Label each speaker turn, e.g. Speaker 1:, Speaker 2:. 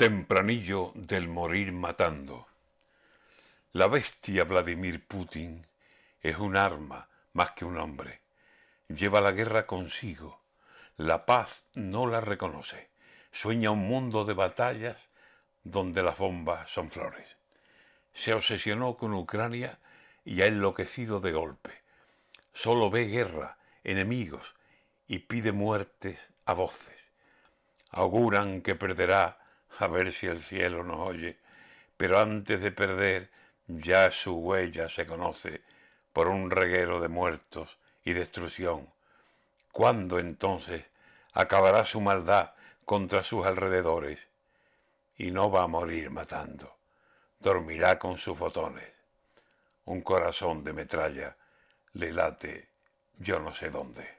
Speaker 1: Tempranillo del morir matando. La bestia Vladimir Putin es un arma más que un hombre. Lleva la guerra consigo. La paz no la reconoce. Sueña un mundo de batallas donde las bombas son flores. Se obsesionó con Ucrania y ha enloquecido de golpe. Solo ve guerra, enemigos y pide muertes a voces. Auguran que perderá a ver si el cielo nos oye, pero antes de perder ya su huella se conoce por un reguero de muertos y destrucción. ¿Cuándo entonces acabará su maldad contra sus alrededores? Y no va a morir matando, dormirá con sus botones. Un corazón de metralla le late yo no sé dónde.